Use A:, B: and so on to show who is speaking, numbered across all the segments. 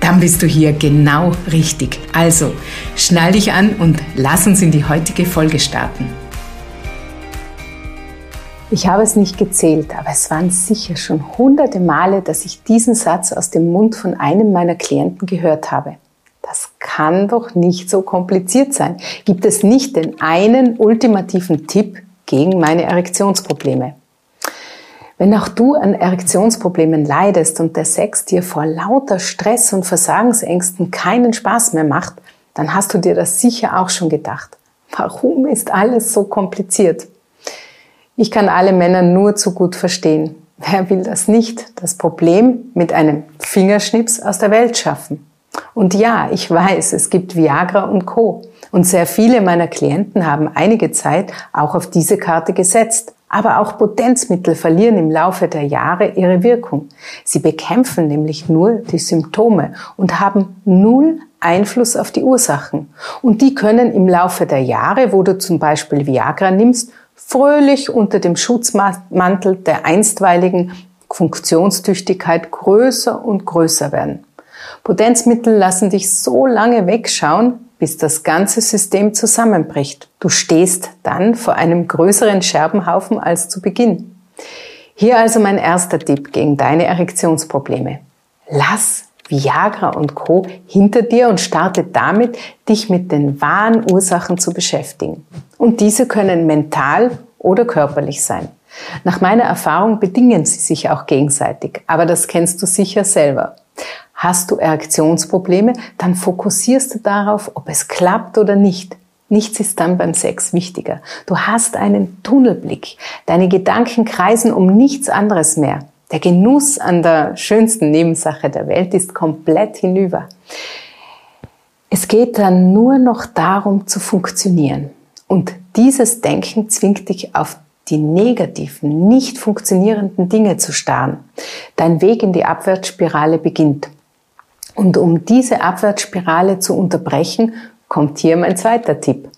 A: Dann bist du hier genau richtig. Also, schnall dich an und lass uns in die heutige Folge starten. Ich habe es nicht gezählt, aber es waren sicher schon hunderte Male, dass ich diesen Satz aus dem Mund von einem meiner Klienten gehört habe. Das kann doch nicht so kompliziert sein. Gibt es nicht den einen ultimativen Tipp gegen meine Erektionsprobleme? Wenn auch du an Erektionsproblemen leidest und der Sex dir vor lauter Stress und Versagensängsten keinen Spaß mehr macht, dann hast du dir das sicher auch schon gedacht. Warum ist alles so kompliziert? Ich kann alle Männer nur zu gut verstehen. Wer will das nicht? Das Problem mit einem Fingerschnips aus der Welt schaffen. Und ja, ich weiß, es gibt Viagra und Co. Und sehr viele meiner Klienten haben einige Zeit auch auf diese Karte gesetzt. Aber auch Potenzmittel verlieren im Laufe der Jahre ihre Wirkung. Sie bekämpfen nämlich nur die Symptome und haben null Einfluss auf die Ursachen. Und die können im Laufe der Jahre, wo du zum Beispiel Viagra nimmst, fröhlich unter dem Schutzmantel der einstweiligen Funktionstüchtigkeit größer und größer werden. Potenzmittel lassen dich so lange wegschauen, bis das ganze System zusammenbricht. Du stehst dann vor einem größeren Scherbenhaufen als zu Beginn. Hier also mein erster Tipp gegen deine Erektionsprobleme. Lass Viagra und Co. hinter dir und starte damit, dich mit den wahren Ursachen zu beschäftigen. Und diese können mental oder körperlich sein. Nach meiner Erfahrung bedingen sie sich auch gegenseitig, aber das kennst du sicher selber. Hast du Erektionsprobleme, dann fokussierst du darauf, ob es klappt oder nicht. Nichts ist dann beim Sex wichtiger. Du hast einen Tunnelblick. Deine Gedanken kreisen um nichts anderes mehr. Der Genuss an der schönsten Nebensache der Welt ist komplett hinüber. Es geht dann nur noch darum zu funktionieren. Und dieses Denken zwingt dich auf die negativen, nicht funktionierenden Dinge zu starren. Dein Weg in die Abwärtsspirale beginnt. Und um diese Abwärtsspirale zu unterbrechen, kommt hier mein zweiter Tipp.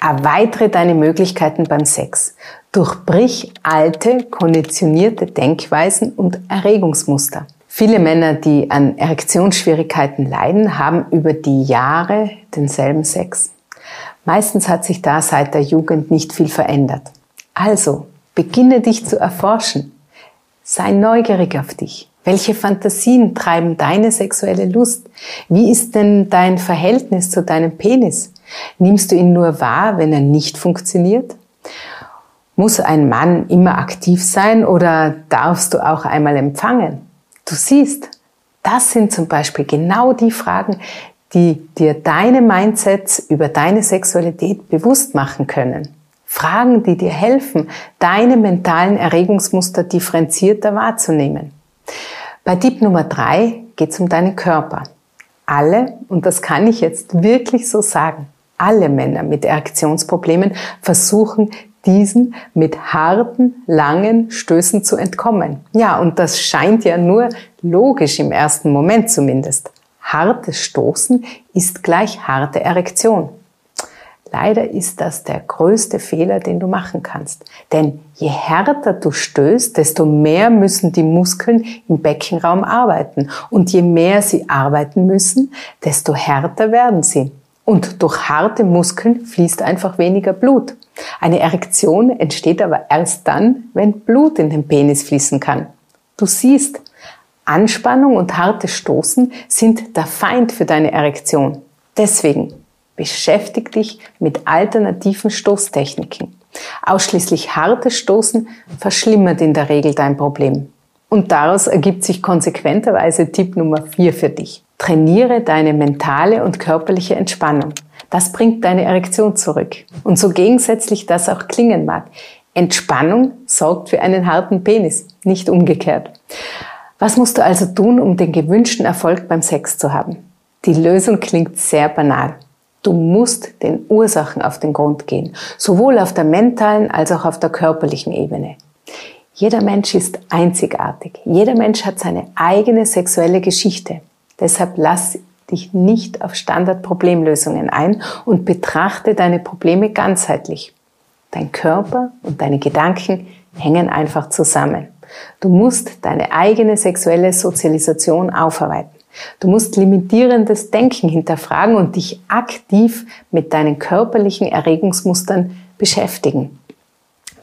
A: Erweitere deine Möglichkeiten beim Sex. Durchbrich alte, konditionierte Denkweisen und Erregungsmuster. Viele Männer, die an Erektionsschwierigkeiten leiden, haben über die Jahre denselben Sex. Meistens hat sich da seit der Jugend nicht viel verändert. Also, beginne dich zu erforschen. Sei neugierig auf dich. Welche Fantasien treiben deine sexuelle Lust? Wie ist denn dein Verhältnis zu deinem Penis? Nimmst du ihn nur wahr, wenn er nicht funktioniert? Muss ein Mann immer aktiv sein oder darfst du auch einmal empfangen? Du siehst, das sind zum Beispiel genau die Fragen, die dir deine Mindsets über deine Sexualität bewusst machen können. Fragen, die dir helfen, deine mentalen Erregungsmuster differenzierter wahrzunehmen. Bei Tipp Nummer drei geht es um deinen Körper. Alle, und das kann ich jetzt wirklich so sagen, alle Männer mit Erektionsproblemen versuchen, diesen mit harten, langen Stößen zu entkommen. Ja, und das scheint ja nur logisch im ersten Moment zumindest. Hartes Stoßen ist gleich harte Erektion. Leider ist das der größte Fehler, den du machen kannst. Denn je härter du stößt, desto mehr müssen die Muskeln im Beckenraum arbeiten. Und je mehr sie arbeiten müssen, desto härter werden sie. Und durch harte Muskeln fließt einfach weniger Blut. Eine Erektion entsteht aber erst dann, wenn Blut in den Penis fließen kann. Du siehst, Anspannung und hartes Stoßen sind der Feind für deine Erektion. Deswegen Beschäftig dich mit alternativen Stoßtechniken. Ausschließlich hartes Stoßen verschlimmert in der Regel dein Problem. Und daraus ergibt sich konsequenterweise Tipp Nummer 4 für dich. Trainiere deine mentale und körperliche Entspannung. Das bringt deine Erektion zurück. Und so gegensätzlich das auch klingen mag. Entspannung sorgt für einen harten Penis, nicht umgekehrt. Was musst du also tun, um den gewünschten Erfolg beim Sex zu haben? Die Lösung klingt sehr banal. Du musst den Ursachen auf den Grund gehen, sowohl auf der mentalen als auch auf der körperlichen Ebene. Jeder Mensch ist einzigartig. Jeder Mensch hat seine eigene sexuelle Geschichte. Deshalb lass dich nicht auf Standardproblemlösungen ein und betrachte deine Probleme ganzheitlich. Dein Körper und deine Gedanken hängen einfach zusammen. Du musst deine eigene sexuelle Sozialisation aufarbeiten. Du musst limitierendes Denken hinterfragen und dich aktiv mit deinen körperlichen Erregungsmustern beschäftigen.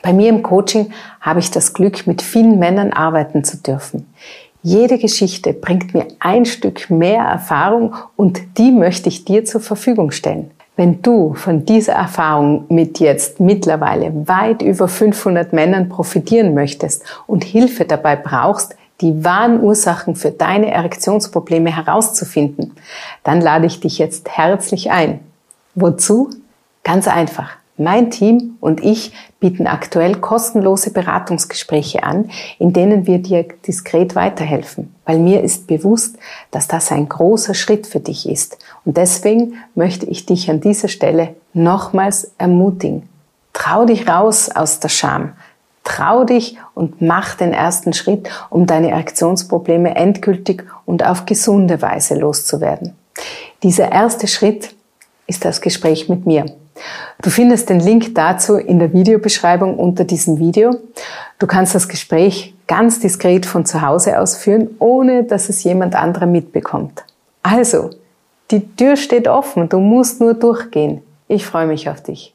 A: Bei mir im Coaching habe ich das Glück, mit vielen Männern arbeiten zu dürfen. Jede Geschichte bringt mir ein Stück mehr Erfahrung und die möchte ich dir zur Verfügung stellen. Wenn du von dieser Erfahrung mit jetzt mittlerweile weit über 500 Männern profitieren möchtest und Hilfe dabei brauchst, die wahren Ursachen für deine Erektionsprobleme herauszufinden, dann lade ich dich jetzt herzlich ein. Wozu? Ganz einfach. Mein Team und ich bieten aktuell kostenlose Beratungsgespräche an, in denen wir dir diskret weiterhelfen, weil mir ist bewusst, dass das ein großer Schritt für dich ist. Und deswegen möchte ich dich an dieser Stelle nochmals ermutigen. Trau dich raus aus der Scham. Trau dich und mach den ersten Schritt, um deine Erektionsprobleme endgültig und auf gesunde Weise loszuwerden. Dieser erste Schritt ist das Gespräch mit mir. Du findest den Link dazu in der Videobeschreibung unter diesem Video. Du kannst das Gespräch ganz diskret von zu Hause aus führen, ohne dass es jemand anderer mitbekommt. Also, die Tür steht offen, du musst nur durchgehen. Ich freue mich auf dich.